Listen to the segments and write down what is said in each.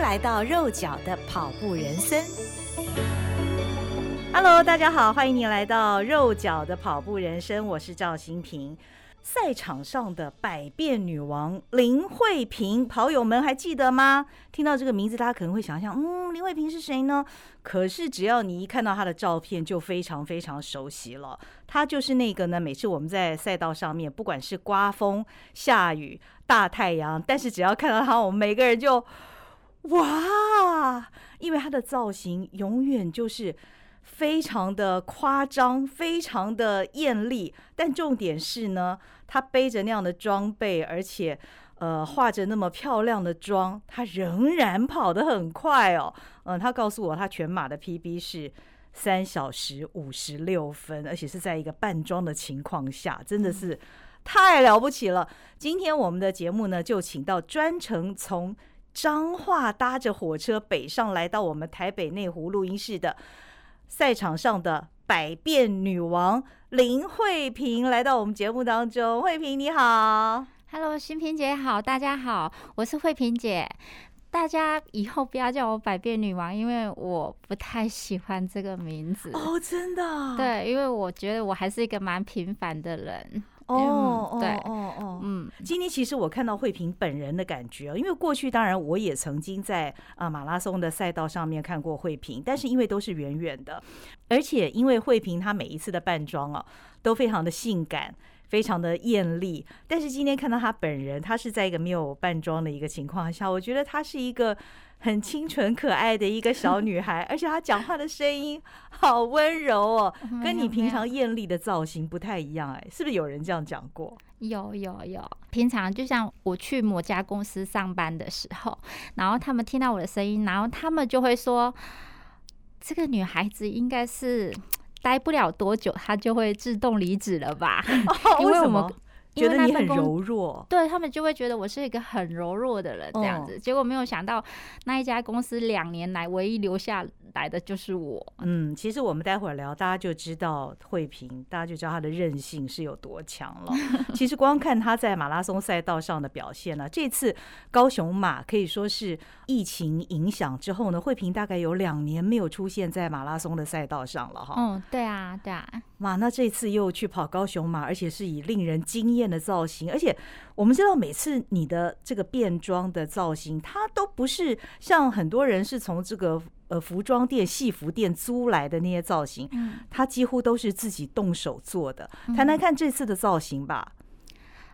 来到肉脚的跑步人生。Hello，大家好，欢迎您来到肉脚的跑步人生，我是赵新平。赛场上的百变女王林慧萍，跑友们还记得吗？听到这个名字，大家可能会想象，嗯，林慧萍是谁呢？可是只要你一看到她的照片，就非常非常熟悉了。她就是那个呢，每次我们在赛道上面，不管是刮风、下雨、大太阳，但是只要看到她，我们每个人就哇，因为他的造型永远就是。非常的夸张，非常的艳丽，但重点是呢，他背着那样的装备，而且呃化着那么漂亮的妆，他仍然跑得很快哦。嗯、呃，她告诉我，他全马的 PB 是三小时五十六分，而且是在一个半装的情况下，真的是太了不起了。今天我们的节目呢，就请到专程从彰化搭着火车北上来到我们台北内湖录音室的。赛场上的百变女王林慧萍来到我们节目当中，慧萍你好，Hello，新萍姐好，大家好，我是慧萍姐，大家以后不要叫我百变女王，因为我不太喜欢这个名字。哦，oh, 真的，对，因为我觉得我还是一个蛮平凡的人。哦，对，哦哦，嗯，今天其实我看到慧萍本人的感觉，因为过去当然我也曾经在啊马拉松的赛道上面看过慧萍，但是因为都是远远的，而且因为慧萍她每一次的扮装啊都非常的性感，非常的艳丽，但是今天看到她本人，她是在一个没有扮装的一个情况下，我觉得她是一个。很清纯可爱的一个小女孩，而且她讲话的声音好温柔哦，跟你平常艳丽的造型不太一样哎，是不是有人这样讲过？有有有，平常就像我去某家公司上班的时候，然后他们听到我的声音，然后他们就会说，这个女孩子应该是待不了多久，他就会自动离职了吧？因为什么？觉得你很柔弱，对他们就会觉得我是一个很柔弱的人这样子。结果没有想到，那一家公司两年来唯一留下来的就是我。嗯，其实我们待会儿聊，大家就知道慧萍，大家就知道她的韧性是有多强了。其实光看她在马拉松赛道上的表现呢，这次高雄马可以说是疫情影响之后呢，慧萍大概有两年没有出现在马拉松的赛道上了哈。嗯，对啊，对啊。哇，那这次又去跑高雄马，而且是以令人惊艳的造型，而且我们知道每次你的这个变装的造型，它都不是像很多人是从这个呃服装店、戏服店租来的那些造型，它几乎都是自己动手做的。谈谈看这次的造型吧。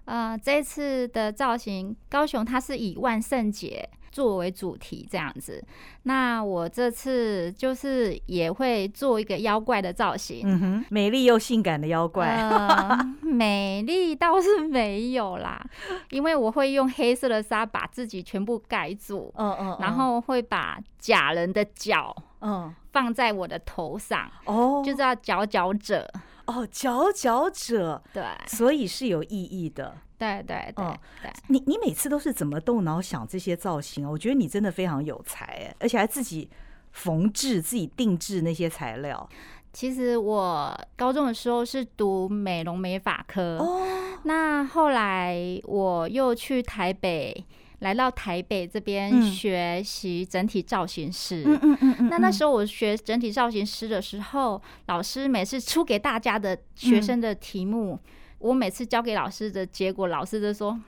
呃，这次的造型，高雄它是以万圣节。作为主题这样子，那我这次就是也会做一个妖怪的造型，嗯哼，美丽又性感的妖怪。呃、美丽倒是没有啦，因为我会用黑色的纱把自己全部盖住，嗯嗯，然后会把假人的脚，嗯，放在我的头上，哦，就叫佼佼者，哦，佼佼者，对，所以是有意义的。对对对，嗯、对，你你每次都是怎么动脑想这些造型啊？我觉得你真的非常有才哎，而且还自己缝制、自己定制那些材料。其实我高中的时候是读美容美发科，哦，那后来我又去台北，来到台北这边学习整体造型师。嗯嗯嗯嗯。那那时候我学整体造型师的时候，老师每次出给大家的学生的题目。嗯我每次交给老师的结果，老师都说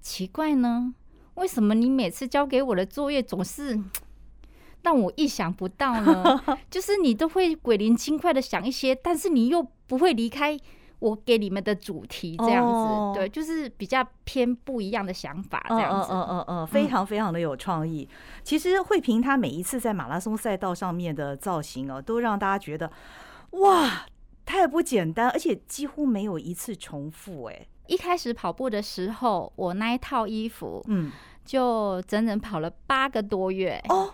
奇怪呢，为什么你每次交给我的作业总是让我意想不到呢？就是你都会鬼灵精怪的想一些，但是你又不会离开我给你们的主题这样子，哦、对，就是比较偏不一样的想法这样子，嗯嗯嗯，非常非常的有创意。嗯、其实慧萍她每一次在马拉松赛道上面的造型哦，都让大家觉得哇。太不简单，而且几乎没有一次重复。哎，一开始跑步的时候，我那一套衣服，嗯，就整整跑了八个多月。哦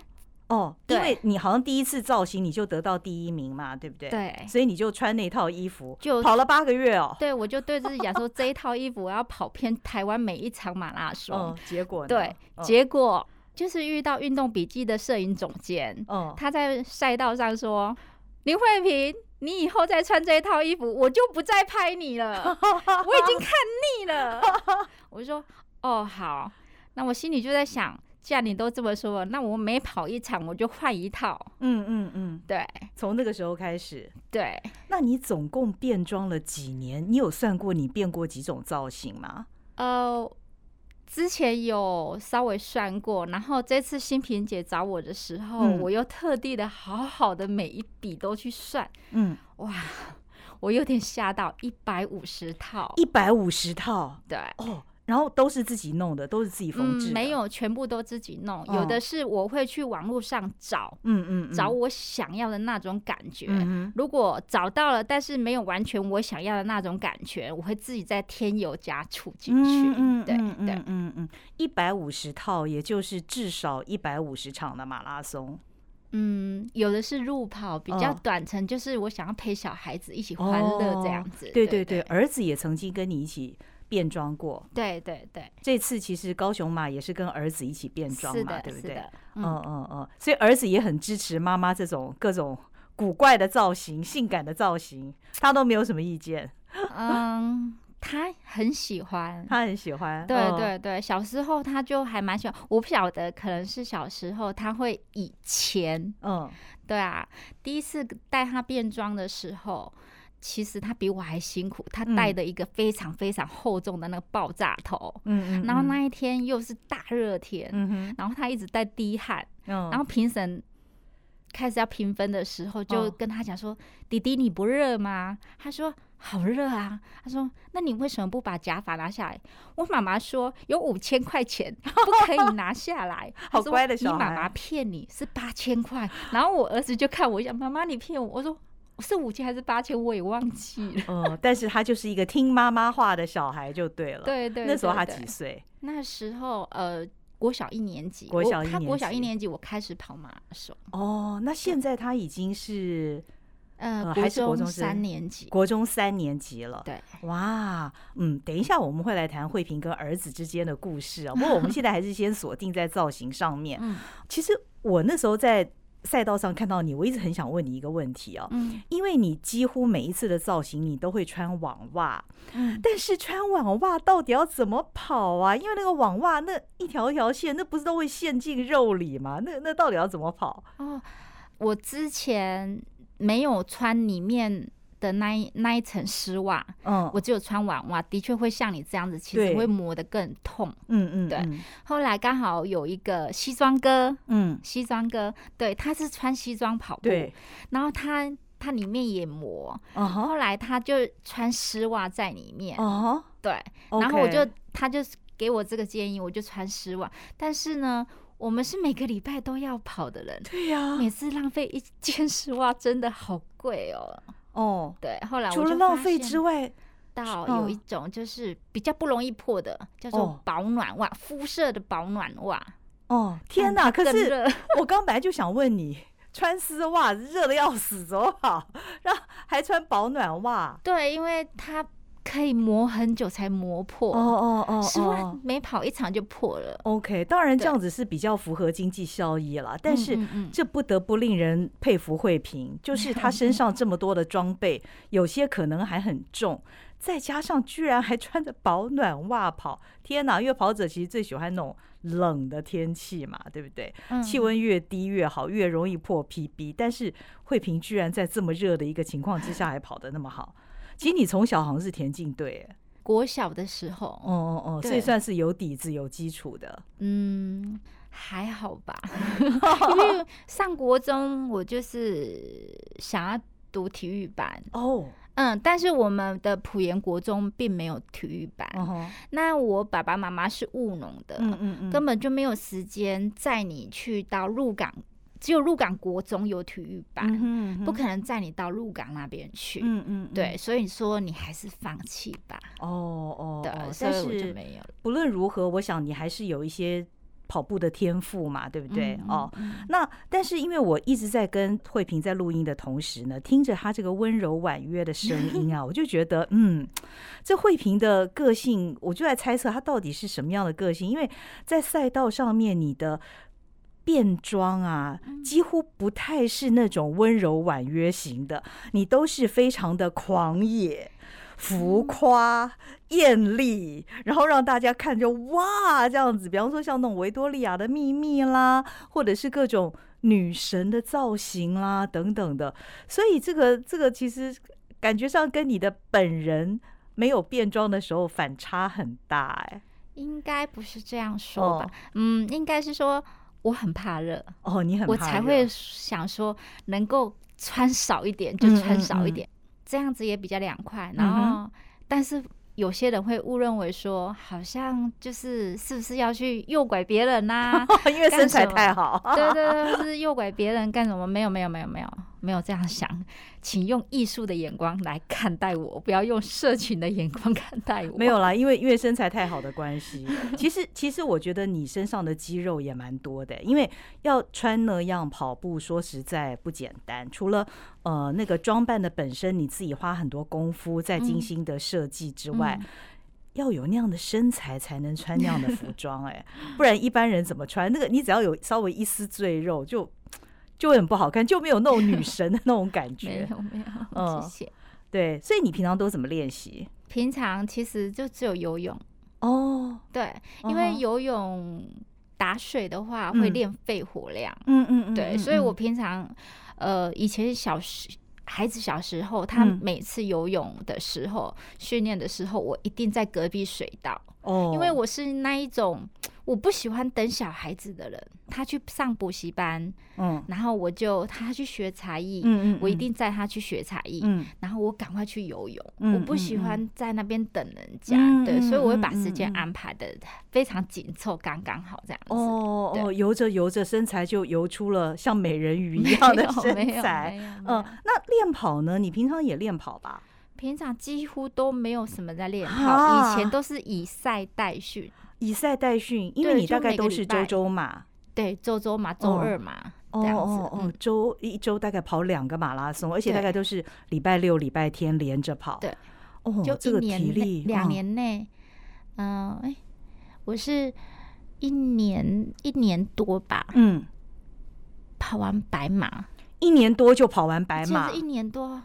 哦，因为你好像第一次造型你就得到第一名嘛，对不对？对，所以你就穿那套衣服，就跑了八个月哦。对，我就对自己讲说，这一套衣服我要跑遍台湾每一场马拉松。嗯，结果呢？对，结果就是遇到运动笔记的摄影总监，嗯，他在赛道上说：“林慧萍。”你以后再穿这一套衣服，我就不再拍你了。我已经看腻了。我就说，哦，好。那我心里就在想，既然你都这么说了，那我每跑一场我就换一套。嗯嗯嗯，对，从那个时候开始。对，那你总共变装了几年？你有算过你变过几种造型吗？呃，之前有稍微算过，然后这次新萍姐找我的时候，嗯、我又特地的好好的每一笔都去算。嗯，哇，我有点吓到，一百五十套，一百五十套，对，哦。然后都是自己弄的，都是自己缝制。嗯，没有全部都自己弄，有的是我会去网络上找，嗯嗯，找我想要的那种感觉。嗯，如果找到了，但是没有完全我想要的那种感觉，我会自己再添油加醋进去。嗯对嗯对，嗯嗯，一百五十套，也就是至少一百五十场的马拉松。嗯，有的是路跑，比较短程，就是我想要陪小孩子一起欢乐这样子。对对对，儿子也曾经跟你一起。变装过，对对对，这次其实高雄马也是跟儿子一起变装嘛，对不对？嗯嗯嗯，所以儿子也很支持妈妈这种各种古怪的造型、性感的造型，他都没有什么意见。嗯，他很喜欢，他很喜欢。对对对，小时候他就还蛮喜欢。我不晓得，可能是小时候他会以前，嗯，对啊，第一次带他变装的时候。其实他比我还辛苦，他戴的一个非常非常厚重的那个爆炸头，嗯，然后那一天又是大热天，嗯，然后他一直在滴汗，然后评审开始要评分的时候，就跟他讲说：“弟弟你不热吗？”他说：“好热啊。”他说：“那你为什么不把假发拿下来？”我妈妈说：“有五千块钱 不可以拿下来。”好乖的小孩，你妈妈骗你是八千块。然后我儿子就看我一下：“妈妈你骗我。”我说。是五千还是八千，我也忘记了。嗯，但是他就是一个听妈妈话的小孩，就对了。对，对对，那时候他几岁？那时候呃，国小一年级。国小一年级，他国小一年级，我开始跑马拉松。哦，那现在他已经是呃，还是国中三年级？国中三年级了。对，哇，嗯，等一下我们会来谈慧萍跟儿子之间的故事啊。不过我们 现在还是先锁定在造型上面。嗯，其实我那时候在。赛道上看到你，我一直很想问你一个问题哦，嗯，因为你几乎每一次的造型你都会穿网袜，嗯，但是穿网袜到底要怎么跑啊？因为那个网袜那一条一条线，那不是都会陷进肉里吗？那那到底要怎么跑？哦，我之前没有穿里面。的那一那一层丝袜，嗯，我只有穿网袜，的确会像你这样子，其实会磨得更痛，嗯嗯，对。后来刚好有一个西装哥，嗯，西装哥，对，他是穿西装跑步，对，然后他他里面也磨，哦，后来他就穿丝袜在里面，哦，对，然后我就他就给我这个建议，我就穿丝袜，但是呢，我们是每个礼拜都要跑的人，对呀，每次浪费一件丝袜真的好贵哦。哦，对，后来我除了浪费之外，到有一种就是比较不容易破的，叫做保暖袜，肤色的保暖袜。哦，天哪！可是我刚本来就想问你，穿丝袜热的要死，怎么好？然后还穿保暖袜？对，因为它。可以磨很久才磨破，哦哦哦，是不每跑一场就破了。OK，当然这样子是比较符合经济效益了，但是这不得不令人佩服慧萍，就是她身上这么多的装备，有些可能还很重，再加上居然还穿着保暖袜跑，天哪！因为跑者其实最喜欢那种冷的天气嘛，对不对？气温越低越好，越容易破 PB。但是慧萍居然在这么热的一个情况之下还跑得那么好。其实你从小好像是田径队，国小的时候，哦哦哦，所以算是有底子、有基础的。嗯，还好吧，因为上国中我就是想要读体育班。哦，嗯，但是我们的普盐国中并没有体育班，那我爸爸妈妈是务农的，嗯嗯嗯，根本就没有时间载你去到鹿港。只有鹿港国中有体育班，嗯嗯、不可能载你到鹿港那边去。嗯嗯，对，所以说你还是放弃吧。哦哦，对，但是我就没有。不论如何，我想你还是有一些跑步的天赋嘛，对不对？嗯、哦，那但是因为我一直在跟慧萍在录音的同时呢，听着她这个温柔婉约的声音啊，我就觉得，嗯，这慧萍的个性，我就在猜测她到底是什么样的个性，因为在赛道上面你的。变装啊，几乎不太是那种温柔婉约型的，你都是非常的狂野，浮夸、艳丽，然后让大家看就哇这样子。比方说像那种维多利亚的秘密啦，或者是各种女神的造型啦等等的。所以这个这个其实感觉上跟你的本人没有变装的时候反差很大哎。应该不是这样说吧？哦、嗯，应该是说我很怕热哦，你很怕热，我才会想说能够穿少一点就穿少一点，嗯嗯嗯，这样子也比较凉快。然后，嗯、但是。有些人会误认为说，好像就是是不是要去诱拐别人呐、啊？因为身材太好。对对对，是诱拐别人干什么？没有没有没有没有没有这样想，请用艺术的眼光来看待我，不要用社群的眼光看待我。没有啦，因为因为身材太好的关系。其实其实我觉得你身上的肌肉也蛮多的，因为要穿那样跑步，说实在不简单。除了呃那个装扮的本身，你自己花很多功夫在精心的设计之外。嗯嗯要有那样的身材才能穿那样的服装，哎，不然一般人怎么穿？那个你只要有稍微一丝赘肉，就就会很不好看，就没有那种女神的 那种感觉。没有没有，嗯，谢谢。对，所以你平常都怎么练习？平常其实就只有游泳。哦，对，因为游泳打水的话会练肺活量。嗯嗯嗯，对，所以我平常呃以前小时。孩子小时候，他每次游泳的时候、训练的时候，我一定在隔壁水道。哦，因为我是那一种我不喜欢等小孩子的人。他去上补习班，嗯，然后我就他去学才艺，嗯嗯，我一定载他去学才艺，嗯，然后我赶快去游泳。我不喜欢在那边等人家，对，所以我会把时间安排的非常紧凑，刚刚好这样子。哦哦，游着游着，身材就游出了像美人鱼 一样的身材。嗯，那练跑呢？你平常也练跑吧？平常几乎都没有什么在练跑，以前都是以赛代训，以赛代训，因为你大概都是周周嘛。对，周周嘛，周二嘛，哦、这样子。哦哦，周一周大概跑两个马拉松，而且大概都是礼拜六、礼拜天连着跑。对，哦，就这个体力，两年内，嗯，哎，我是一年一年多吧，嗯，跑完白马，一年多就跑完白马，一年多。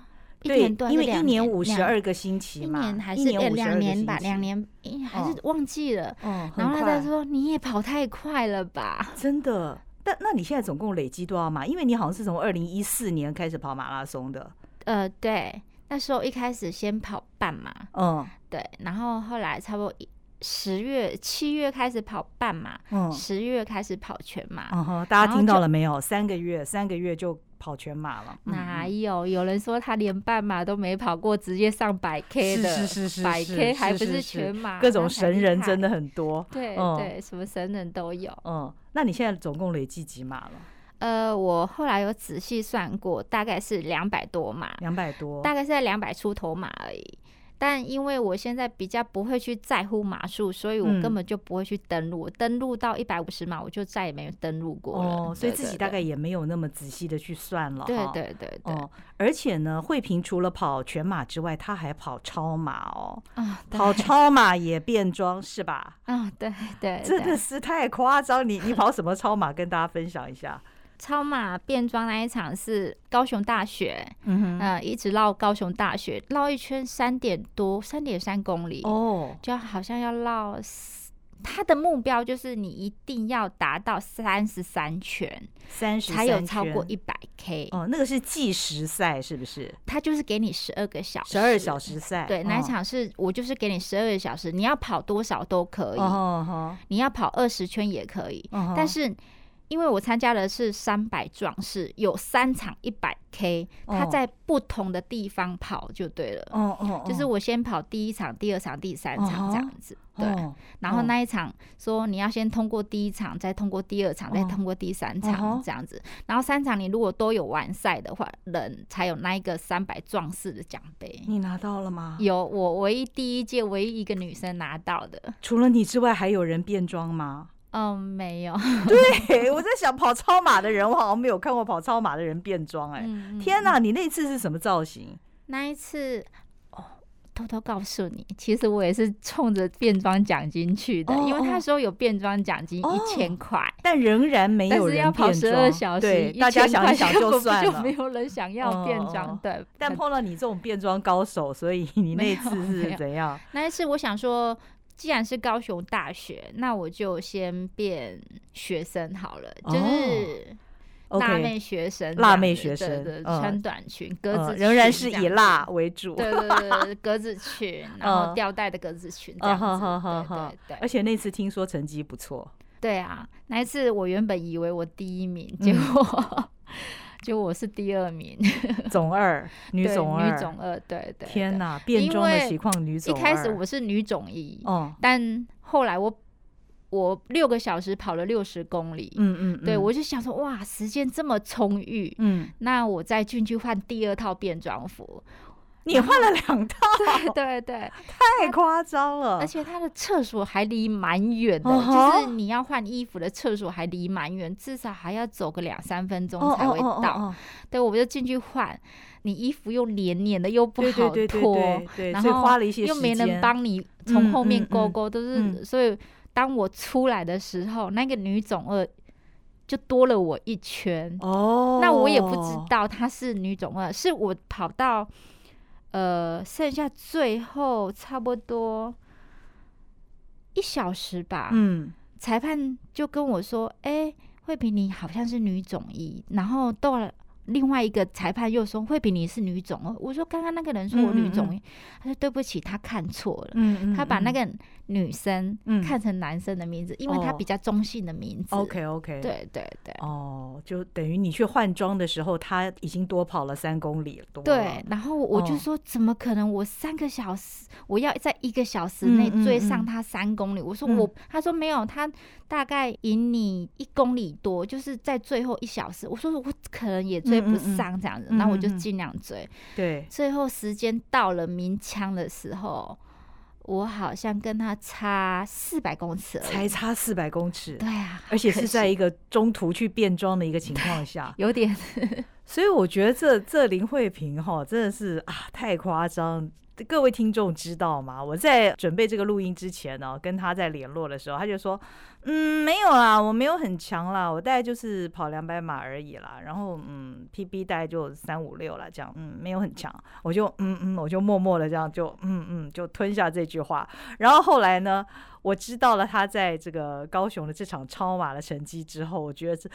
对，因为一年五十二个星期嘛，一年还是两年吧，两年还是忘记了。嗯，然后他说你也跑太快了吧？真的？但那你现在总共累积多少码？因为你好像是从二零一四年开始跑马拉松的。呃，对，那时候一开始先跑半马，嗯，对，然后后来差不多十月、七月开始跑半马，嗯，十月开始跑全马。嗯哼，大家听到了没有？三个月，三个月就。跑全马了？哪有？有人说他连半马都没跑过，直接上百 K 的，是是是是，百 K 还不是全马，各种神人真的很多。对对，什么神人都有。嗯，那你现在总共累计几马了？呃，我后来有仔细算过，大概是两百多码，两百多，大概是在两百出头码而已。但因为我现在比较不会去在乎码数，所以我根本就不会去登录。嗯、登录到一百五十码，我就再也没有登录过了。哦，所以自己大概也没有那么仔细的去算了。对对对对。哦，而且呢，慧萍除了跑全马之外，她还跑超马哦。啊，跑超马也变装是吧？啊，对对，真的是太夸张。你你跑什么超马？跟大家分享一下。超马变装那一场是高雄大学，嗯哼，呃，一直绕高雄大学绕一圈三点多，三点三公里哦，就好像要绕。他的目标就是你一定要达到三十三圈，三十才有超过一百 K 哦。那个是计时赛是不是？他就是给你十二个小时，十二小时赛。对，那一场是我就是给你十二个小时，你要跑多少都可以，哦，你要跑二十圈也可以，但是。因为我参加的是三百壮士，有三场一百 K，他在不同的地方跑就对了。哦哦，就是我先跑第一场、第二场、第三场这样子。对，然后那一场说你要先通过第一场，再通过第二场，再通过第三场这样子。然后三场你如果都有完赛的话，人才有那一个三百壮士的奖杯。你拿到了吗？有，我唯一第一届唯一一个女生拿到的。除了你之外，还有人变装吗？嗯，没有。对，我在想跑超马的人，我好像没有看过跑超马的人变装。哎，天哪！你那次是什么造型？那一次哦，偷偷告诉你，其实我也是冲着变装奖金去的，哦、因为他说有变装奖金一千块，但仍然没有人变装。十二小时，对，大家想一想就算了，就没有人想要变装。哦、对，但碰到你这种变装高手，所以你那次是怎样？那一次我想说，既然是高雄大学，那我就先变学生好了，哦、就是。辣妹学生，辣妹学生穿短裙，格子仍然是以辣为主。对对对，格子裙，然后吊带的格子裙这样子。对对对。而且那次听说成绩不错。对啊，那一次我原本以为我第一名，结果结果我是第二名，总二，女总二，女总二，对对。天哪，变装的情况，女总二。一开始我是女总一，哦。但后来我。我六个小时跑了六十公里，嗯嗯，嗯。对，我就想说，哇，时间这么充裕，嗯，那我再进去换第二套变装服，你换了两套，对对对，太夸张了，而且他的厕所还离蛮远的，哦、就是你要换衣服的厕所还离蛮远，至少还要走个两三分钟才会到，对，我就进去换，你衣服又黏黏的，又不好脱，对对对对，然后花了一些又没人帮你从后面勾勾，都是、所以。当我出来的时候，那个女总二就多了我一圈哦。那我也不知道她是女总二，是我跑到呃剩下最后差不多一小时吧。嗯，裁判就跟我说：“哎、欸，慧萍，你好像是女总医。”然后到了。另外一个裁判又说：“慧萍，你是女总哦。”我说：“刚刚那个人说我女总。嗯嗯”他说：“对不起，他看错了。嗯嗯嗯”他把那个女生看成男生的名字，嗯、因为他比较中性的名字。OK OK。对对对。哦，就等于你去换装的时候，他已经多跑了三公里了。多了对，然后我就说：“怎么可能？我三个小时，我要在一个小时内追上他三公里。嗯嗯嗯”我说：“我。”他说：“没有，他大概赢你一公里多，就是在最后一小时。”我说：“我可能也追。”不上这样子，那、嗯、我就尽量追。嗯、对，最后时间到了鸣枪的时候，我好像跟他差四百公尺，才差四百公尺。对啊，而且是在一个中途去变装的一个情况下，有点。所以我觉得这这林慧萍哈真的是啊太夸张。各位听众知道吗？我在准备这个录音之前呢，跟他在联络的时候，他就说：“嗯，没有啦，我没有很强啦，我大概就是跑两百码而已啦。然后嗯，PB 大概就三五六了，这样，嗯，没有很强。我就嗯嗯，我就默默的这样就嗯嗯，就吞下这句话。然后后来呢，我知道了他在这个高雄的这场超马的成绩之后，我觉得这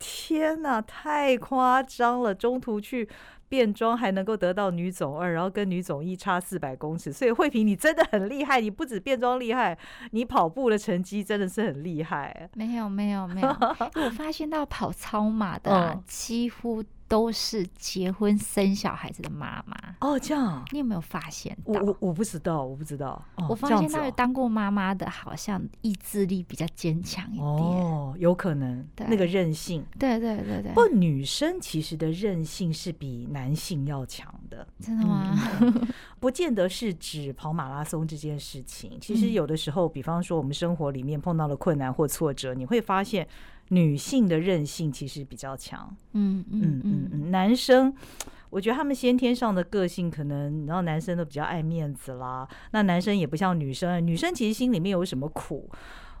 天哪，太夸张了，中途去。”变装还能够得到女总二，然后跟女总一差四百公尺，所以慧萍你真的很厉害，你不止变装厉害，你跑步的成绩真的是很厉害。没有没有没有，我发现到跑超马的、啊嗯、几乎。都是结婚生小孩子的妈妈哦，这样你有没有发现？我我我不知道，我不知道。哦、我发现那个当过妈妈的，好像意志力比较坚强一点。哦，有可能，那个韧性。对对对对。不过女生其实的韧性是比男性要强的，真的吗？嗯、不见得是指跑马拉松这件事情。其实有的时候，嗯、比方说我们生活里面碰到了困难或挫折，你会发现。女性的韧性其实比较强，嗯嗯嗯嗯，男生，我觉得他们先天上的个性可能，然后男生都比较爱面子啦，那男生也不像女生，女生其实心里面有什么苦，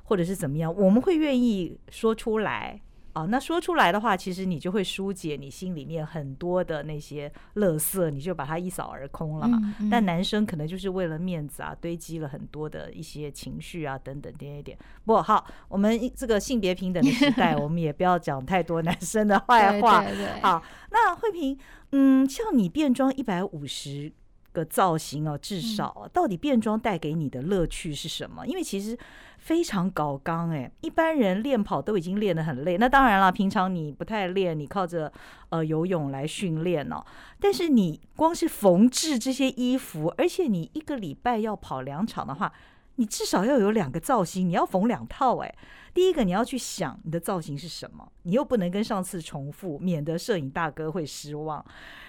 或者是怎么样，我们会愿意说出来。哦，那说出来的话，其实你就会疏解你心里面很多的那些垃圾，你就把它一扫而空了嘛。嗯嗯、但男生可能就是为了面子啊，堆积了很多的一些情绪啊，等等点点点。不好，我们这个性别平等的时代，我们也不要讲太多男生的坏话。对对对好，那慧萍，嗯，像你变装一百五十个造型哦，至少到底变装带给你的乐趣是什么？因为其实。非常搞刚哎，一般人练跑都已经练得很累，那当然了，平常你不太练，你靠着呃游泳来训练哦。但是你光是缝制这些衣服，而且你一个礼拜要跑两场的话，你至少要有两个造型，你要缝两套哎。第一个你要去想你的造型是什么，你又不能跟上次重复，免得摄影大哥会失望。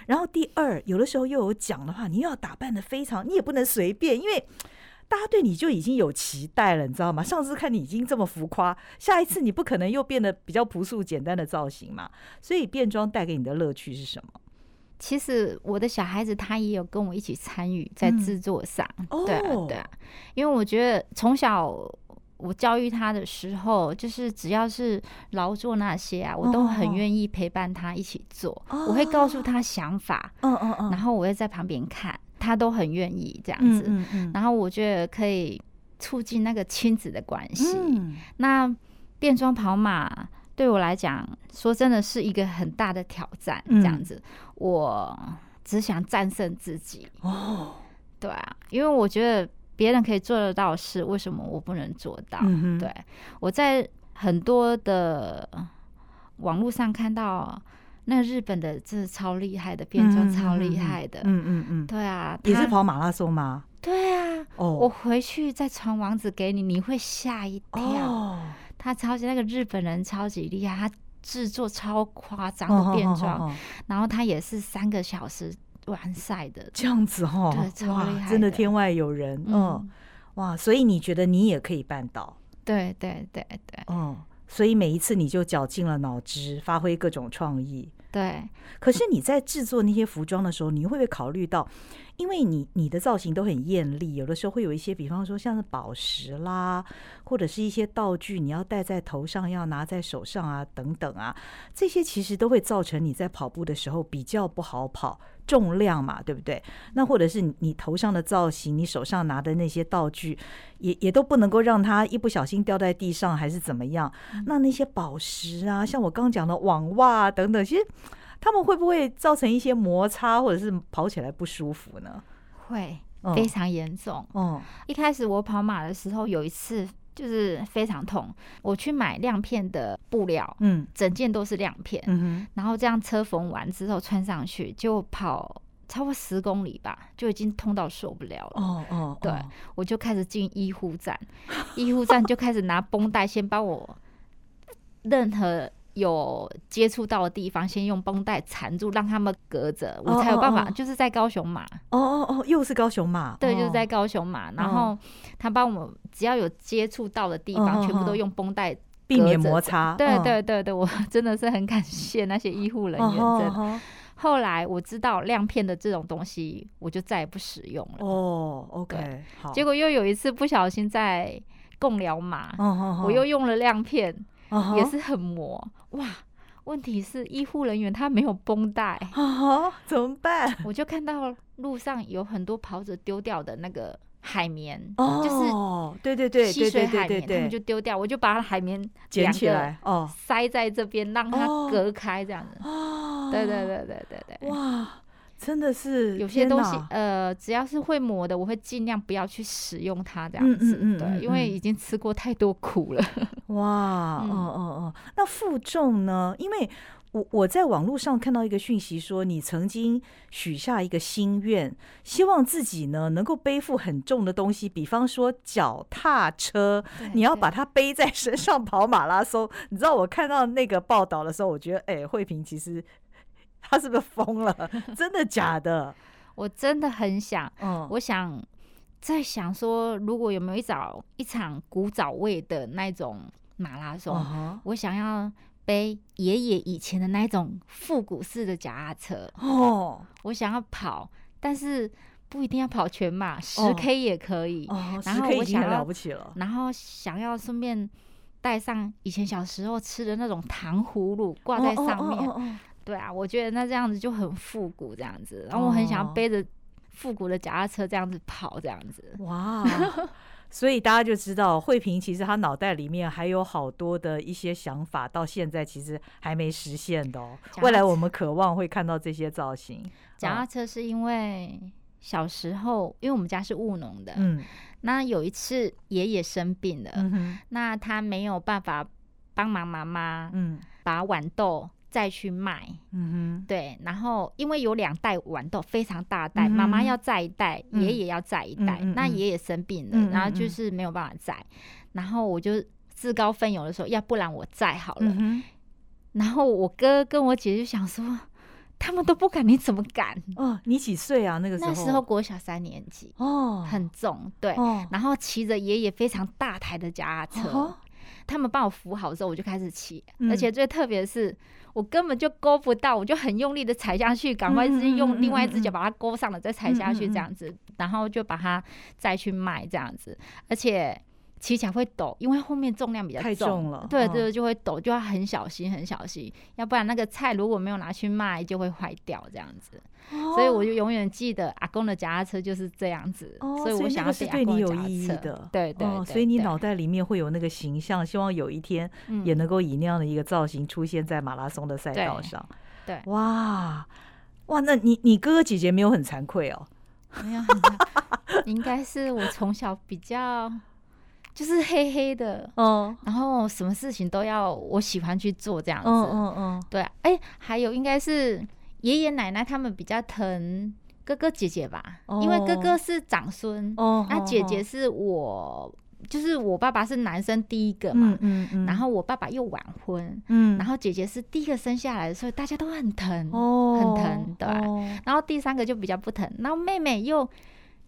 然后第二，有的时候又有奖的话，你又要打扮得非常，你也不能随便，因为。大家对你就已经有期待了，你知道吗？上次看你已经这么浮夸，下一次你不可能又变得比较朴素简单的造型嘛。所以变装带给你的乐趣是什么？其实我的小孩子他也有跟我一起参与在制作上，嗯、对啊对啊，因为我觉得从小我教育他的时候，就是只要是劳作那些啊，我都很愿意陪伴他一起做。哦、我会告诉他想法，嗯嗯嗯，然后我会在旁边看，他都很愿意这样子。嗯嗯嗯，然后我觉得可以促进那个亲子的关系。嗯、那变装跑马。对我来讲，说真的是一个很大的挑战。这样子，嗯、我只想战胜自己。哦，对啊，因为我觉得别人可以做得到的事，为什么我不能做到？嗯、对，我在很多的网络上看到，那日本的真的超厉害的变装，超厉害的。嗯嗯嗯，对啊，你是跑马拉松吗？对啊。哦，我回去再传网址给你，你会吓一跳。哦。他超级那个日本人超级厉害，他制作超夸张的变装，哦哦哦哦、然后他也是三个小时完赛的，这样子哦，对，超厉害，真的天外有人，嗯，嗯，哇，所以你觉得你也可以办到？对对对对，嗯，所以每一次你就绞尽了脑汁，发挥各种创意，对。可是你在制作那些服装的时候，你会不会考虑到？因为你你的造型都很艳丽，有的时候会有一些，比方说像是宝石啦，或者是一些道具，你要戴在头上，要拿在手上啊，等等啊，这些其实都会造成你在跑步的时候比较不好跑，重量嘛，对不对？那或者是你你头上的造型，你手上拿的那些道具，也也都不能够让它一不小心掉在地上，还是怎么样？那那些宝石啊，像我刚讲的网袜啊等等，其实。他们会不会造成一些摩擦，或者是跑起来不舒服呢？会，非常严重。嗯，一开始我跑马的时候，有一次就是非常痛。我去买亮片的布料，嗯，整件都是亮片，嗯哼，然后这样车缝完之后穿上去，就跑超过十公里吧，就已经痛到受不了了。哦哦，对，我就开始进医护站，医护站就开始拿绷带先帮我任何。有接触到的地方，先用绷带缠住，让他们隔着，我才有办法。就是在高雄马，哦哦哦，又是高雄马，对，就是在高雄马。然后他帮我，只要有接触到的地方，全部都用绷带避免摩擦。对对对对，我真的是很感谢那些医护人员。真的。后来我知道亮片的这种东西，我就再也不使用了。哦，OK，好。结果又有一次不小心在共疗马，我又用了亮片。也是很磨哇！问题是医护人员他没有绷带啊，怎么办？我就看到路上有很多跑者丢掉的那个海绵，就是对对对，吸水海绵，他们就丢掉，我就把海绵捡起来哦，塞在这边让它隔开这样子。哦，对对对对对对，哇！真的是有些东西，呃，只要是会磨的，我会尽量不要去使用它这样子，嗯嗯嗯、对，因为已经吃过太多苦了。哇，哦哦哦，那负重呢？因为我我在网络上看到一个讯息说，你曾经许下一个心愿，希望自己呢能够背负很重的东西，比方说脚踏车，你要把它背在身上跑马拉松。你知道我看到那个报道的时候，我觉得，哎，慧萍其实。他是不是疯了？真的假的？我真的很想，嗯，我想在想说，如果有没有一早一场古早味的那种马拉松，嗯、我想要背爷爷以前的那种复古式的脚踏车哦，我想要跑，但是不一定要跑全马，十 K 也可以。哦，十 K 已经很了不起了。然后想要顺便带上以前小时候吃的那种糖葫芦挂在上面。对啊，我觉得那这样子就很复古，这样子，然后我很想要背着复古的脚踏车这样子跑，这样子。哇！所以大家就知道，慧萍其实她脑袋里面还有好多的一些想法，到现在其实还没实现的哦。未来我们渴望会看到这些造型。脚踏车是因为小时候，因为我们家是务农的，嗯，那有一次爷爷生病了，嗯哼，那他没有办法帮忙妈妈，嗯，把豌豆。再去卖，嗯哼，对，然后因为有两袋豌豆，非常大袋，妈妈、要载一袋，爷爷、嗯、要载一袋，嗯、那爷爷生病了，嗯、然后就是没有办法载，嗯、然后我就自告奋勇的说，要不然我载好了，嗯、然后我哥跟我姐就想说，他们都不敢，你怎么敢？哦，你几岁啊？那个时候？那时候国小三年级，哦，很重，对，哦、然后骑着爷爷非常大台的脚踏车。哦他们帮我扶好之后，我就开始骑，嗯、而且最特别的是，我根本就勾不到，我就很用力的踩下去，赶快是用另外一只脚把它勾上了，再踩下去这样子，然后就把它再去卖这样子，而且。骑起来会抖，因为后面重量比较重，太重了。对对，就会抖，就要很小心，很小心，要不然那个菜如果没有拿去卖，就会坏掉这样子。哦、所以我就永远记得阿公的脚踏车就是这样子。哦、所以我想要是对你有意义的。对对，对，所以你脑袋里面会有那个形象，希望有一天也能够以那样的一个造型出现在马拉松的赛道上。对，对哇哇，那你你哥哥姐姐没有很惭愧哦？没有应该是我从小比较。就是黑黑的，嗯，然后什么事情都要我喜欢去做这样子，嗯嗯嗯，对，哎，还有应该是爷爷奶奶他们比较疼哥哥姐姐吧，因为哥哥是长孙，哦，那姐姐是我，就是我爸爸是男生第一个嘛，嗯嗯，然后我爸爸又晚婚，嗯，然后姐姐是第一个生下来的，所以大家都很疼，哦，很疼，对，然后第三个就比较不疼，然后妹妹又。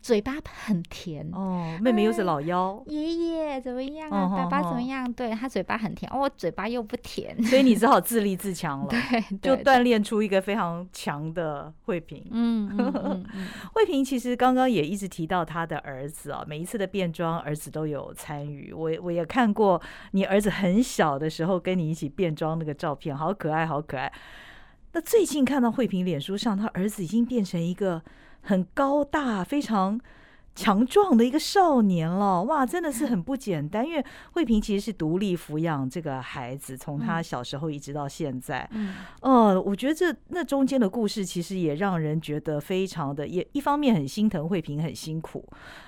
嘴巴很甜哦，妹妹又是老幺，爷爷怎么样啊？爸爸怎么样？对，他嘴巴很甜，我嘴巴又不甜，所以你只好自立自强了，对，就锻炼出一个非常强的慧萍。嗯嗯嗯，慧萍其实刚刚也一直提到他的儿子啊，每一次的变装，儿子都有参与。我我也看过你儿子很小的时候跟你一起变装那个照片，好可爱，好可爱。那最近看到慧萍脸书上，他儿子已经变成一个。很高大、非常强壮的一个少年了，哇，真的是很不简单。因为慧萍其实是独立抚养这个孩子，从他小时候一直到现在。嗯，呃，我觉得这那中间的故事其实也让人觉得非常的，也一方面很心疼慧萍很辛苦，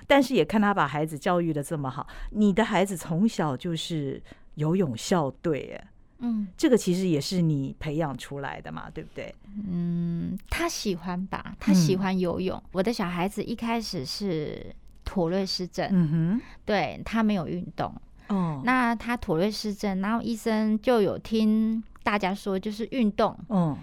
但是也看他把孩子教育的这么好。你的孩子从小就是游泳校队，哎。嗯，这个其实也是你培养出来的嘛，对不对？嗯，他喜欢吧，他喜欢游泳。嗯、我的小孩子一开始是妥瑞氏症，嗯哼，对，他没有运动。哦，那他妥瑞氏症，然后医生就有听大家说，就是运动。嗯，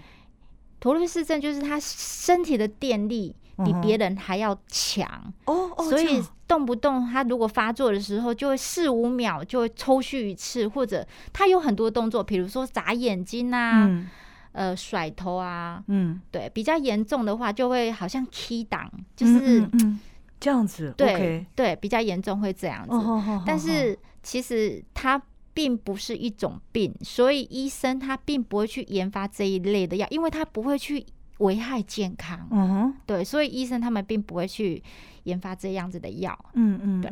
妥瑞氏症就是他身体的电力。比别人还要强哦，所以动不动他如果发作的时候，就会四五秒就会抽搐一次，或者他有很多动作，比如说眨眼睛啊，嗯、呃甩头啊，嗯，对，比较严重的话就会好像 key 档，就是嗯嗯这样子，对对，比较严重会这样子，哦、但是其实他并不是一种病，所以医生他并不会去研发这一类的药，因为他不会去。危害健康，嗯哼，对，所以医生他们并不会去研发这样子的药，嗯嗯，对。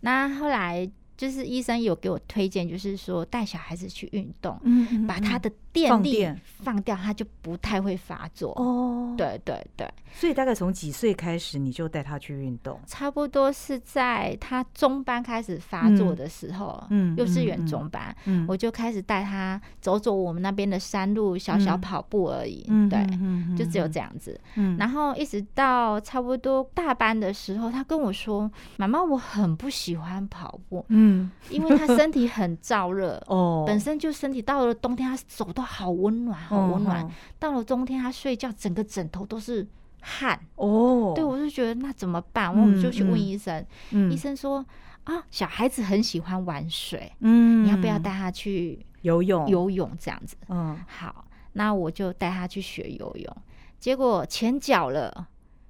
那后来就是医生有给我推荐，就是说带小孩子去运动，嗯嗯，把他的。电力放掉，他就不太会发作。哦，对对对，所以大概从几岁开始你就带他去运动？差不多是在他中班开始发作的时候，嗯，幼稚园中班，嗯，我就开始带他走走我们那边的山路，小小跑步而已。对，就只有这样子。嗯，然后一直到差不多大班的时候，他跟我说：“妈妈，我很不喜欢跑步，嗯，因为他身体很燥热，哦，本身就身体到了冬天，他手都。”好温暖，好温暖。哦、到了冬天，他睡觉整个枕头都是汗哦。对，我就觉得那怎么办？嗯、我们就去问医生。嗯、医生说啊，小孩子很喜欢玩水，嗯，你要不要带他去游泳？游泳这样子。嗯，好，那我就带他去学游泳。结果前脚了，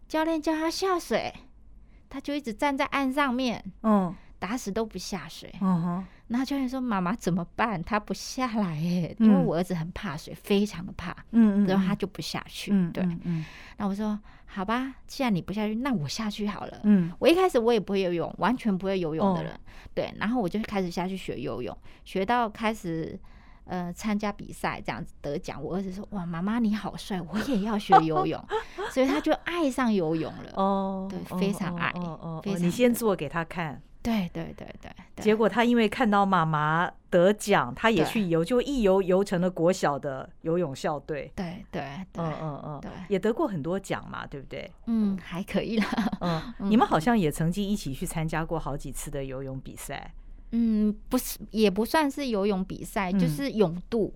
教练叫他下水，他就一直站在岸上面，嗯，打死都不下水。嗯哼。然后教练说：“妈妈怎么办？他不下来耶，因为我儿子很怕水，非常的怕。嗯，然后他就不下去。对，嗯。那我说：好吧，既然你不下去，那我下去好了。嗯，我一开始我也不会游泳，完全不会游泳的人。对，然后我就开始下去学游泳，学到开始呃参加比赛，这样子得奖。我儿子说：哇，妈妈你好帅，我也要学游泳。所以他就爱上游泳了。哦，对，非常爱。哦哦，你先做给他看。”对对对对，结果他因为看到妈妈得奖，他也去游，就一游游成了国小的游泳校队。对对，嗯嗯嗯，对，也得过很多奖嘛，对不对？嗯，还可以啦。嗯，你们好像也曾经一起去参加过好几次的游泳比赛。嗯，不是，也不算是游泳比赛，就是泳渡。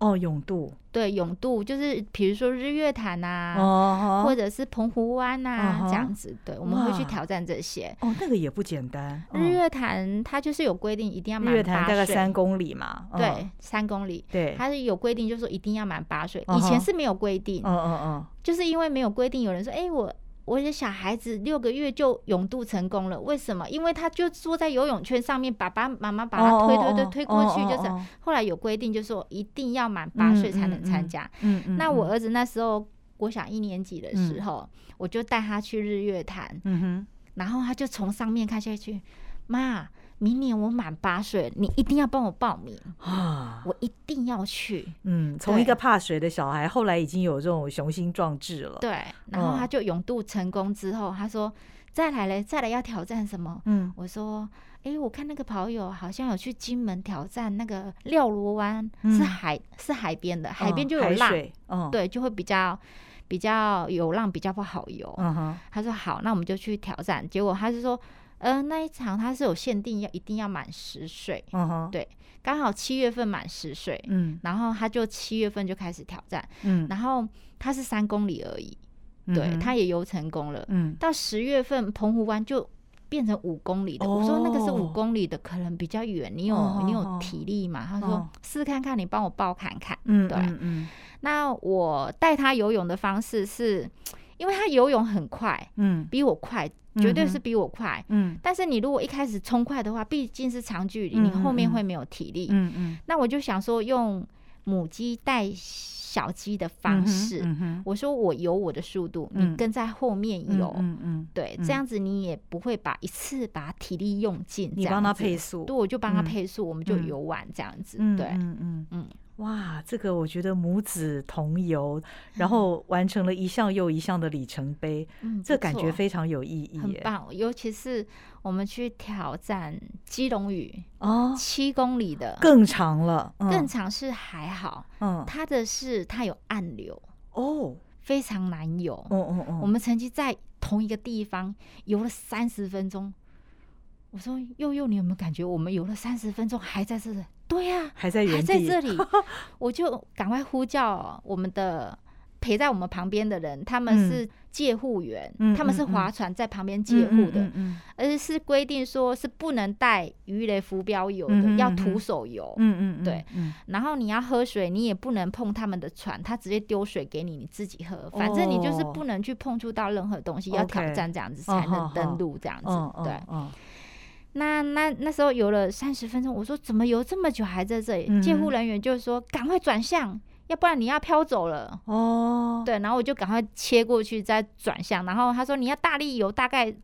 哦，永渡。对，永渡就是比如说日月潭啊，哦、或者是澎湖湾啊、哦、这样子。对，我们会去挑战这些。哦，那个也不简单。日月潭它就是有规定，一定要满八岁。日月潭大概三公里嘛。哦、对，三公里。对，它是有规定，就是说一定要满八岁。以前是没有规定。嗯嗯嗯。就是因为没有规定，有人说，哎，我。我的小孩子六个月就泳渡成功了，为什么？因为他就坐在游泳圈上面，爸爸妈妈把他推推推推过去，就是后来有规定，就是说一定要满八岁才能参加。嗯嗯。那我儿子那时候国小一年级的时候，我就带他去日月潭，嗯哼，然后他就从上面看下去，妈。明年我满八岁，你一定要帮我报名啊！我一定要去。嗯，从一个怕水的小孩，后来已经有这种雄心壮志了。对，然后他就勇渡成功之后，他说：“再来嘞，再来要挑战什么？”嗯，我说：“哎，我看那个跑友好像有去金门挑战那个廖罗湾，是海是海边的，海边就有浪，嗯，对，就会比较比较有浪，比较不好游。”嗯哼，他说：“好，那我们就去挑战。”结果他就说。呃，那一场他是有限定，要一定要满十岁，嗯哼，对，刚好七月份满十岁，嗯，然后他就七月份就开始挑战，嗯，然后他是三公里而已，嗯、对，他也游成功了，嗯，到十月份澎湖湾就变成五公里的，哦、我说那个是五公里的，可能比较远，你有、哦、你有体力嘛？他说试试看看，你帮我报看看，嗯，对，嗯，嗯，那我带他游泳的方式是，因为他游泳很快，嗯，比我快。绝对是比我快，嗯，但是你如果一开始冲快的话，毕竟是长距离，嗯、你后面会没有体力，嗯嗯。嗯，那我就想说，用母鸡带小鸡的方式，嗯嗯、我说我游我的速度，嗯、你跟在后面游，嗯嗯，嗯对，这样子你也不会把一次把体力用尽，你帮他配速，对，我就帮他配速，嗯、我们就游完这样子，对，嗯嗯嗯。嗯嗯哇，这个我觉得母子同游，然后完成了一项又一项的里程碑，嗯，这感觉非常有意义，很棒。尤其是我们去挑战基隆屿哦，七公里的更长了，嗯、更长是还好，嗯，它的是它有暗流哦，非常难游，哦哦哦。我们曾经在同一个地方游了三十分钟，我说佑佑，你有没有感觉我们游了三十分钟还在这里？对呀、啊，还在原地，还在这里，我就赶快呼叫我们的陪在我们旁边的人，他们是借护员，嗯、他们是划船在旁边借护的，而是规定说是不能带鱼雷浮标游的，要徒手游，嗯嗯，嗯对，嗯、然后你要喝水，你也不能碰他们的船，他直接丢水给你，你自己喝，反正你就是不能去碰触到任何东西，哦、要挑战这样子才能登陆这样子，哦、对。那那那时候游了三十分钟，我说怎么游这么久还在这里？救护、嗯、人员就说赶快转向，要不然你要飘走了。哦，对，然后我就赶快切过去再转向，然后他说你要大力游，大概。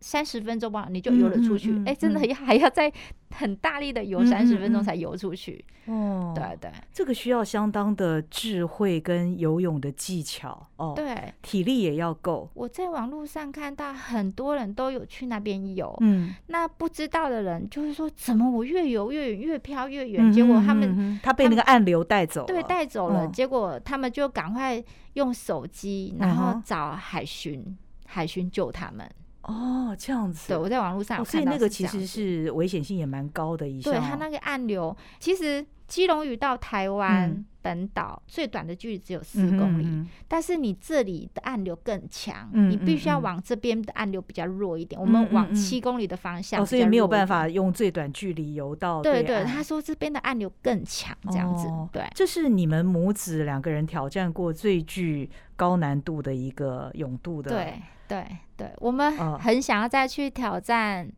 三十分钟吧，你就游了出去。哎、嗯嗯嗯欸，真的要还要再很大力的游三十分钟才游出去。哦、对对，这个需要相当的智慧跟游泳的技巧哦。对，体力也要够。我在网络上看到很多人都有去那边游，嗯，那不知道的人就是说，怎么我越游越远，越飘越远？嗯、结果他们、他被那个暗流带走了，对，带走了。嗯、结果他们就赶快用手机，然后找海巡，嗯、海巡救他们。哦，这样子。对，我在网络上有看到，所以那个其实是危险性也蛮高的一项。对，它那个暗流，其实基隆屿到台湾本岛最短的距离只有四公里，嗯、但是你这里的暗流更强，嗯、你必须要往这边的暗流比较弱一点。嗯、我们往七公里的方向，哦，所以没有办法用最短距离游到对。对对，他说这边的暗流更强，这样子。哦、对，这是你们母子两个人挑战过最具高难度的一个泳渡的。对。对对，我们很想要再去挑战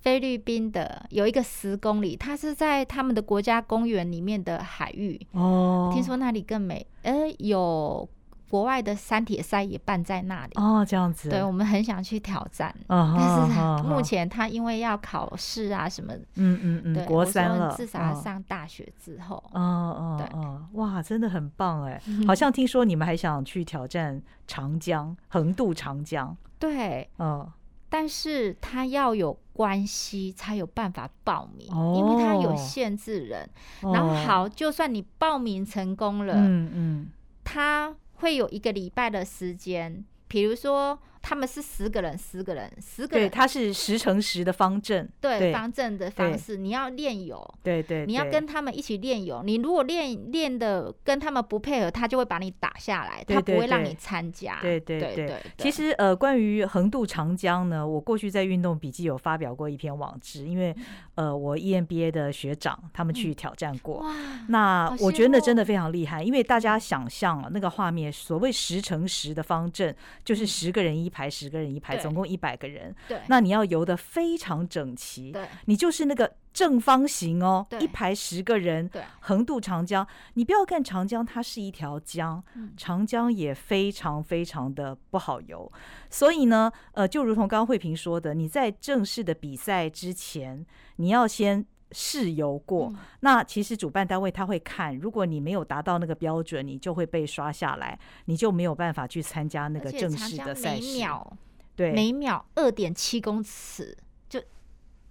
菲律宾的，有一个十公里，它是在他们的国家公园里面的海域哦。听说那里更美，呃，有国外的三铁赛也办在那里。哦。这样子，对，我们很想去挑战，哦、但是目前他因为要考试啊什么，嗯嗯嗯，国三了，至少要上大学之后，哦哦，哇，真的很棒哎！好像听说你们还想去挑战。长江横渡长江，对，嗯，但是他要有关系才有办法报名，哦、因为他有限制人。哦、然后好，就算你报名成功了，嗯嗯，他会有一个礼拜的时间，比如说他们是十个人，十个人，十个人，对，它是十乘十的方阵，对，方阵的方式，你要练有，对对，你要跟他们一起练有。你如果练练的跟他们不配合，他就会把你打下来，他不会让你参加。对对对，其实呃，关于横渡长江呢，我过去在运动笔记有发表过一篇网志，因为呃，我 EMBA 的学长他们去挑战过，那我觉得真的非常厉害，因为大家想象啊那个画面，所谓十乘十的方阵，就是十个人一。排十个人一排，总共一百个人。对，那你要游得非常整齐。对，你就是那个正方形哦，一排十个人，对，横渡长江。你不要看长江，它是一条江，长江也非常非常的不好游。所以呢，呃，就如同刚刚慧萍说的，你在正式的比赛之前，你要先。试游过，嗯、那其实主办单位他会看，如果你没有达到那个标准，你就会被刷下来，你就没有办法去参加那个正式的赛事。每秒，对，每秒二点七公尺。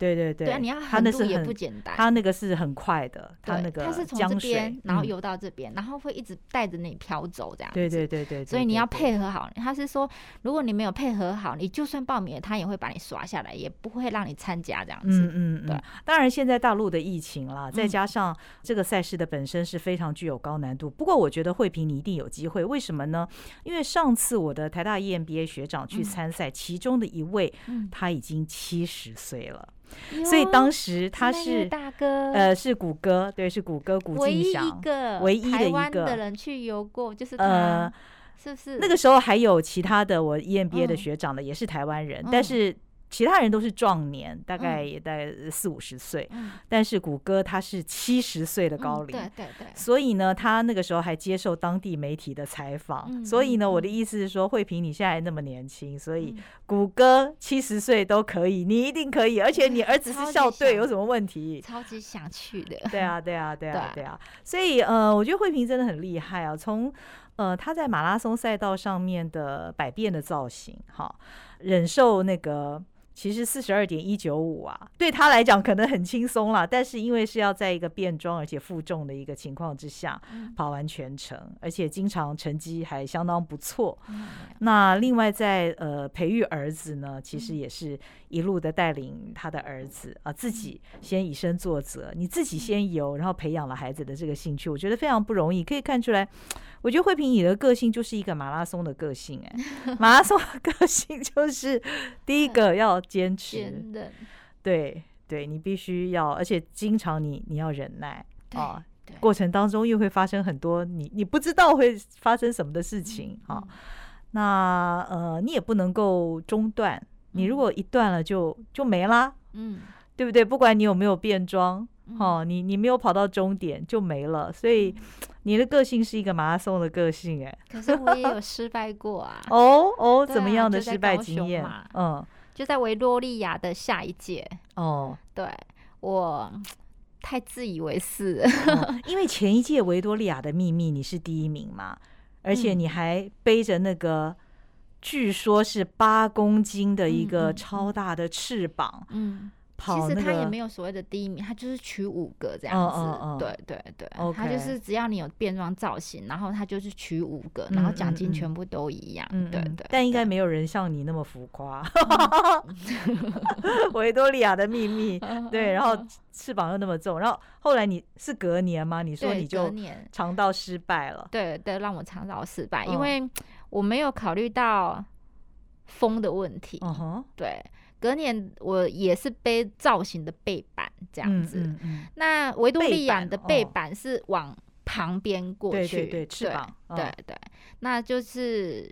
对对对，对啊，你要横渡也不简单。他那个是很快的，他那个他是从这边然后游到这边，然后会一直带着你飘走这样。对对对对，所以你要配合好。他是说，如果你没有配合好，你就算报名了，他也会把你刷下来，也不会让你参加这样子。嗯嗯对。当然，现在大陆的疫情啦，再加上这个赛事的本身是非常具有高难度。不过，我觉得惠平你一定有机会。为什么呢？因为上次我的台大 EMBA 学长去参赛，其中的一位他已经七十岁了。所以当时他是大哥，呃，是谷歌，对，是谷歌，古静祥，唯一的一个的人去游过，就是他，是不是？那个时候还有其他的我 EMBA 的学长呢，也是台湾人，但是。其他人都是壮年，大概也大概四五十岁，嗯、但是谷歌他是七十岁的高龄，嗯，对。对对，所以呢，他那个时候还接受当地媒体的采访，嗯、所以呢，我的意思是说，慧萍你现在那么年轻，所以谷歌七十岁都可以，你一定可以，而且你儿子是校队，有什么问题？超级想去的，对啊，对啊，对啊，对。啊，所以呃，我觉得慧萍真的很厉害啊，从呃他在马拉松赛道上面的百变的造型，哈，忍受那个。其实四十二点一九五啊，对他来讲可能很轻松了，但是因为是要在一个变装而且负重的一个情况之下跑完全程，而且经常成绩还相当不错。那另外在呃培育儿子呢，其实也是一路的带领他的儿子啊，自己先以身作则，你自己先游，然后培养了孩子的这个兴趣，我觉得非常不容易，可以看出来。我觉得慧萍你的个性就是一个马拉松的个性，哎，马拉松的个性就是 第一个要坚持，对对，你必须要，而且经常你你要忍耐啊，过程当中又会发生很多你你不知道会发生什么的事情啊，那呃你也不能够中断，你如果一断了就就没啦，嗯，对不对？不管你有没有变装。哦，你你没有跑到终点就没了，所以 你的个性是一个马拉松的个性哎。可是我也有 失败过啊。哦哦，怎么样的失败经验？嗯，就在维多利亚的下一届。哦，对，我太自以为是，因为前一届维多利亚的秘密你是第一名嘛，而且你还背着那个据说是八公斤的一个超大的翅膀。嗯。其实他也没有所谓的第一名，他就是取五个这样子。对对对，他就是只要你有变装造型，然后他就是取五个，然后奖金全部都一样。对对。但应该没有人像你那么浮夸。维多利亚的秘密，对，然后翅膀又那么重，然后后来你是隔年吗？你说你就尝到失败了。对对，让我尝到失败，因为我没有考虑到风的问题。嗯哼，对。隔年我也是背造型的背板这样子，嗯嗯嗯、那维多利亚的背板是往旁边过去，对对对，翅膀，对对，对，那就是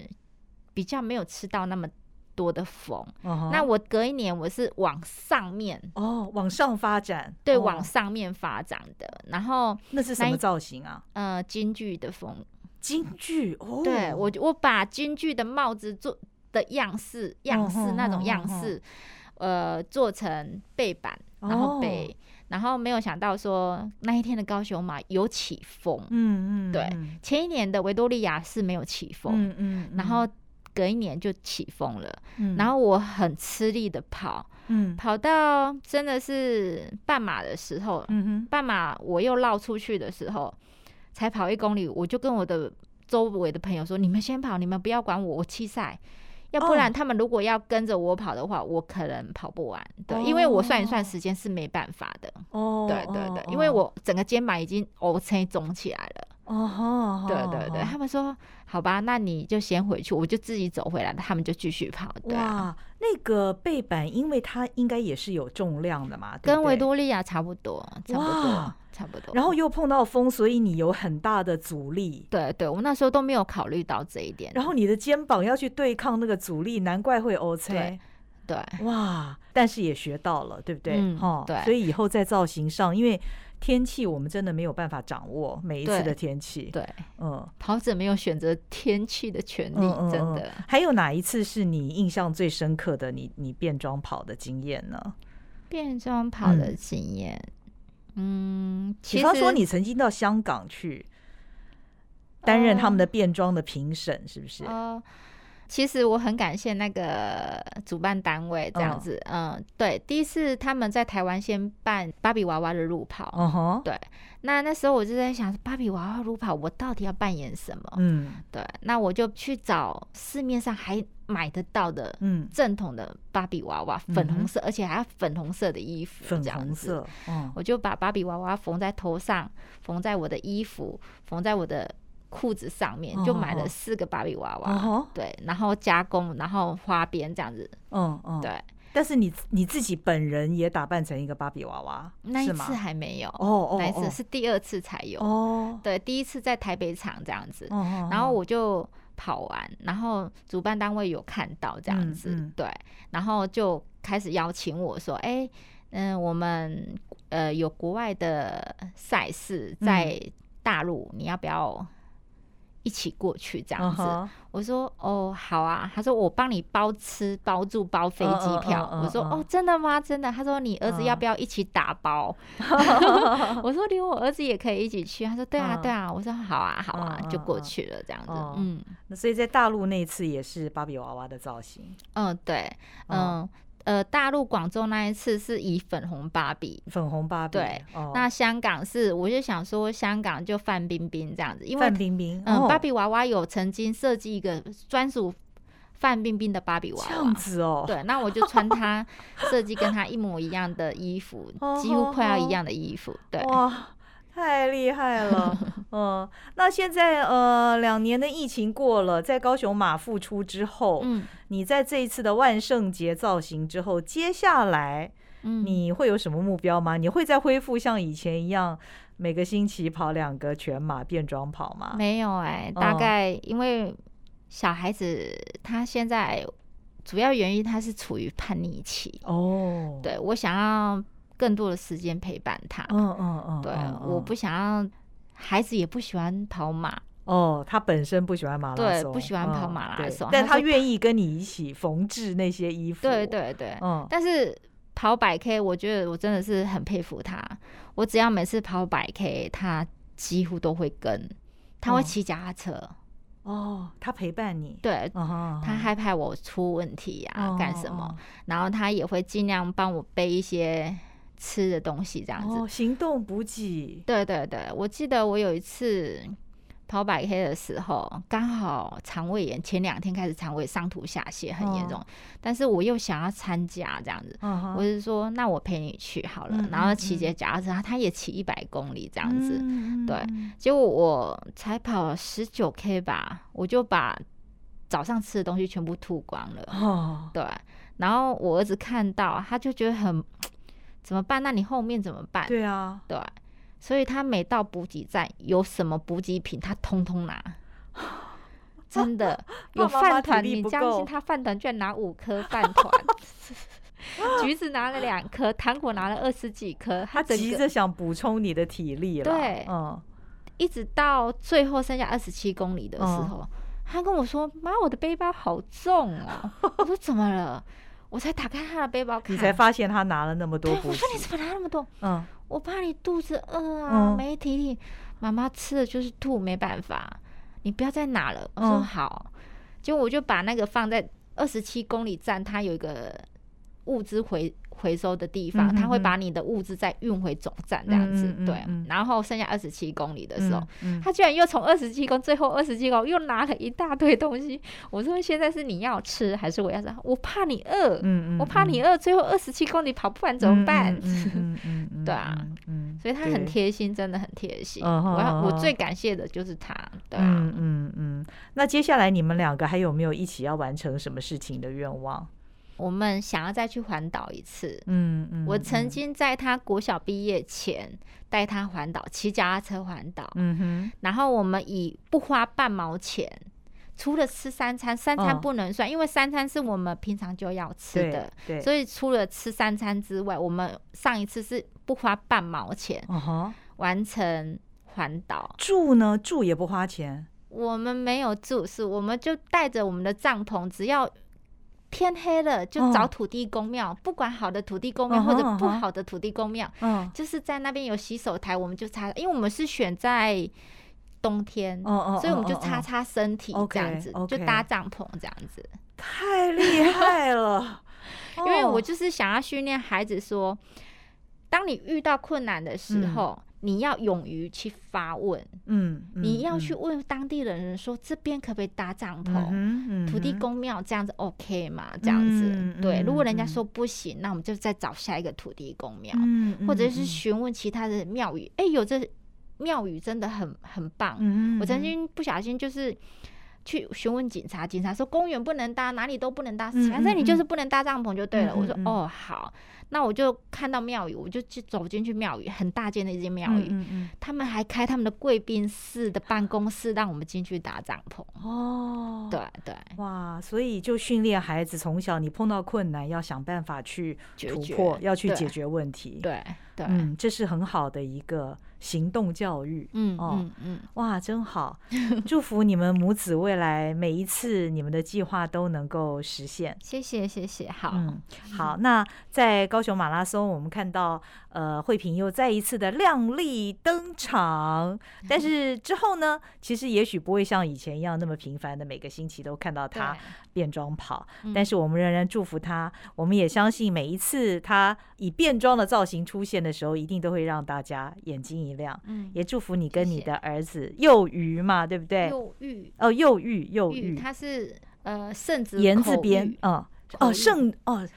比较没有吃到那么多的风。哦、那我隔一年我是往上面哦，往上发展，对，哦、往上面发展的。然后那是什么造型啊？呃，京剧的风，京剧哦，对我我把京剧的帽子做。的样式，样式那种样式，呃，做成背板，然后背，然后没有想到说那一天的高雄马有起风，嗯嗯，对，前一年的维多利亚是没有起风，嗯嗯，然后隔一年就起风了，然后我很吃力的跑，嗯，跑到真的是半马的时候，嗯哼，半马我又绕出去的时候，才跑一公里，我就跟我的周围的朋友说：“你们先跑，你们不要管我，我弃赛。”要不然他们如果要跟着我跑的话，我可能跑不完。对，因为我算一算时间是没办法的。哦，对对对，因为我整个肩膀已经 O C 肿起来了。哦，对对对，他们说好吧，那你就先回去，我就自己走回来，他们就继续跑。对啊，那个背板，因为它应该也是有重量的嘛，跟维多利亚差不多，差不多。差不多，然后又碰到风，所以你有很大的阻力。对对，我们那时候都没有考虑到这一点。然后你的肩膀要去对抗那个阻力，难怪会 O C。对，对哇，但是也学到了，对不对？嗯，哦，对。所以以后在造型上，因为天气我们真的没有办法掌握每一次的天气。对，嗯，跑者没有选择天气的权利，嗯、真的。还有哪一次是你印象最深刻的？你你变装跑的经验呢？变装跑的经验。比方说你曾经到香港去担任他们的变装的评审，是不是？哦，其实我很感谢那个主办单位这样子。哦、嗯，对，第一次他们在台湾先办芭比娃娃的路跑。嗯哼，对。那那时候我就在想，芭比娃娃路跑，我到底要扮演什么？嗯，对。那我就去找市面上还。买得到的，嗯，正统的芭比娃娃，粉红色，而且还要粉红色的衣服，这样子。嗯，我就把芭比娃娃缝在头上，缝在我的衣服，缝在我的裤子上面，就买了四个芭比娃娃。对，然后加工，然后花边这样子。嗯嗯，对。但是你你自己本人也打扮成一个芭比娃娃，那一次还没有。哦哦，那一次是第二次才有。哦，对，第一次在台北场这样子。然后我就。跑完，然后主办单位有看到这样子，对，然后就开始邀请我说：“哎、欸，嗯，我们呃有国外的赛事在大陆，嗯、你要不要？”一起过去这样子，uh huh. 我说哦好啊，他说我帮你包吃包住包飞机票，uh uh uh uh uh. 我说哦真的吗？真的？他说你儿子要不要一起打包？Uh. 我说连我儿子也可以一起去，他说对啊对啊，我说好啊好啊，就过去了这样子，uh uh. 嗯，那所以在大陆那次也是芭比娃娃的造型，嗯对，嗯。Uh. 呃，大陆广州那一次是以粉红芭比，粉红芭比。对，哦、那香港是，我就想说香港就范冰冰这样子，因为范冰冰，嗯，芭比娃娃有曾经设计一个专属范冰冰的芭比娃娃，这样子哦。对，那我就穿她设计跟她一模一样的衣服，几乎快要一样的衣服，对。太厉害了，嗯，那现在呃，两年的疫情过了，在高雄马复出之后，嗯，你在这一次的万圣节造型之后，接下来，你会有什么目标吗？你会再恢复像以前一样，每个星期跑两个全马变装跑吗？没有哎、欸，大概因为小孩子他现在主要原因他是处于叛逆期哦，对我想要。更多的时间陪伴他，嗯嗯嗯，对，我不想要孩子也不喜欢跑马。哦，他本身不喜欢马拉松，对，不喜欢跑马拉松，但他愿意跟你一起缝制那些衣服，对对对，嗯，但是跑百 K，我觉得我真的是很佩服他，我只要每次跑百 K，他几乎都会跟，他会骑脚踏车，哦，他陪伴你，对，他害怕我出问题呀，干什么，然后他也会尽量帮我背一些。吃的东西这样子，哦，行动补给。对对对，我记得我有一次跑百 K 的时候，刚好肠胃炎，前两天开始肠胃上吐下泻很严重，哦、但是我又想要参加这样子，哦、我是说那我陪你去好了，嗯、然后骑着脚。踏车，他也骑一百公里这样子，嗯、对，结果我才跑十九 K 吧，我就把早上吃的东西全部吐光了，哦、对，然后我儿子看到，他就觉得很。怎么办？那你后面怎么办？对啊，对，所以他每到补给站有什么补给品，他通通拿。真的 有饭团，你相信他饭团居然拿五颗饭团，橘子拿了两颗，糖果拿了二十几颗，他急着想补充你的体力了。对，嗯，一直到最后剩下二十七公里的时候，嗯、他跟我说：“妈，我的背包好重哦。”我说：“怎么了？”我才打开他的背包看，你才发现他拿了那么多。我说你怎么拿那么多？嗯，我怕你肚子饿啊，没体力。妈妈吃的就是吐，没办法。你不要再拿了。我说好。结果我就把那个放在二十七公里站，它有一个物资回回收的地方，他、嗯、会把你的物资再运回总站这样子。嗯、对、嗯，然后剩下二十七公里的时候，他、居然又从二十七公最后二十七公里又拿了一大堆东西。我说现在是你要吃还是我要吃？我怕你饿、嗯，我怕你饿，最后二十七公里跑不完怎么办？对啊，所以他很贴心，真的很贴心。我要我最感谢的就是他。对啊，嗯嗯嗯。那接下来你们两个还有没有一起要完成什么事情的愿望？我们想要再去环岛一次。嗯嗯，我曾经在他国小毕业前带他环岛，骑脚踏车环岛。嗯哼，然后我们以不花半毛钱，除了吃三餐，三餐不能算，哦，因为三餐是我们平常就要吃的。对，对，所以除了吃三餐之外，我们上一次是不花半毛钱，完成环岛。住呢？住也不花钱。我们没有住，是我们就带着我们的帐篷，只要。天黑了就找土地公庙，oh. 不管好的土地公庙或者不好的土地公庙，uh. 就是在那边有洗手台，我们就擦，因为我们是选在冬天，oh, oh, oh, oh, oh. 所以我们就擦擦身体这样子.就搭帐篷这样子。太厉害了！因为我就是想要训练孩子说，当你遇到困难的时候。嗯你要勇于去发问，嗯，嗯，你要去问当地的人说，这边可不可以搭帐篷？嗯嗯、土地公庙这样子 OK 吗？这样子，嗯、对、嗯。如果人家说不行，那我们就再找下一个土地公庙、嗯，或者是询问其他的庙宇。哎、有这庙宇真的很很棒、嗯。我曾经不小心就是去询问警察，警察说公园不能搭，哪里都不能搭，反正你就是不能搭帐篷就对了。嗯、我说哦好。那我就看到庙宇，我就去走进去庙宇，很大间的一间庙宇，嗯嗯，他们还开他们的贵宾室的办公室，让我们进去搭帐篷。哦，对对，哇，所以就训练孩子从小，你碰到困难要想办法去突破，要去解决问题。对对，嗯，这是很好的一个。行动教育，嗯哦，嗯嗯，哇，真好！祝福你们母子未来每一次你们的计划都能够实现。谢谢，谢谢。好，嗯，好。那在高雄马拉松，我们看到呃慧萍又再一次的亮丽登场。但是之后呢，其实也许不会像以前一样那么频繁的每个星期都看到她变装跑。但是我们仍然祝福她，我们也相信每一次她以变装的造型出现的时候，一定都会让大家眼睛一亮，嗯，也祝福你跟你的儿子幼鱼嘛，对不对？幼玉哦，幼玉幼玉，他是呃圣子言字边，啊哦圣哦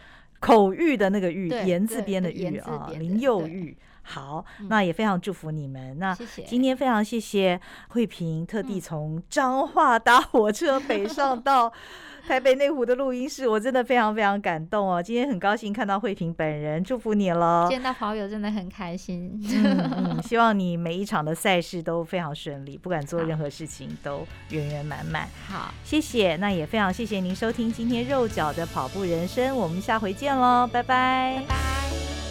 口玉的那个玉，言字边的玉啊，林幼玉。好，那也非常祝福你们。那今天非常谢谢慧萍，特地从彰化搭火车北上 到。台北内湖的录音室，我真的非常非常感动哦！今天很高兴看到慧萍本人，祝福你了。见到好友真的很开心。嗯嗯，希望你每一场的赛事都非常顺利，不管做任何事情都圆圆满满。好，谢谢。那也非常谢谢您收听今天肉脚的跑步人生，我们下回见喽，拜拜。拜拜。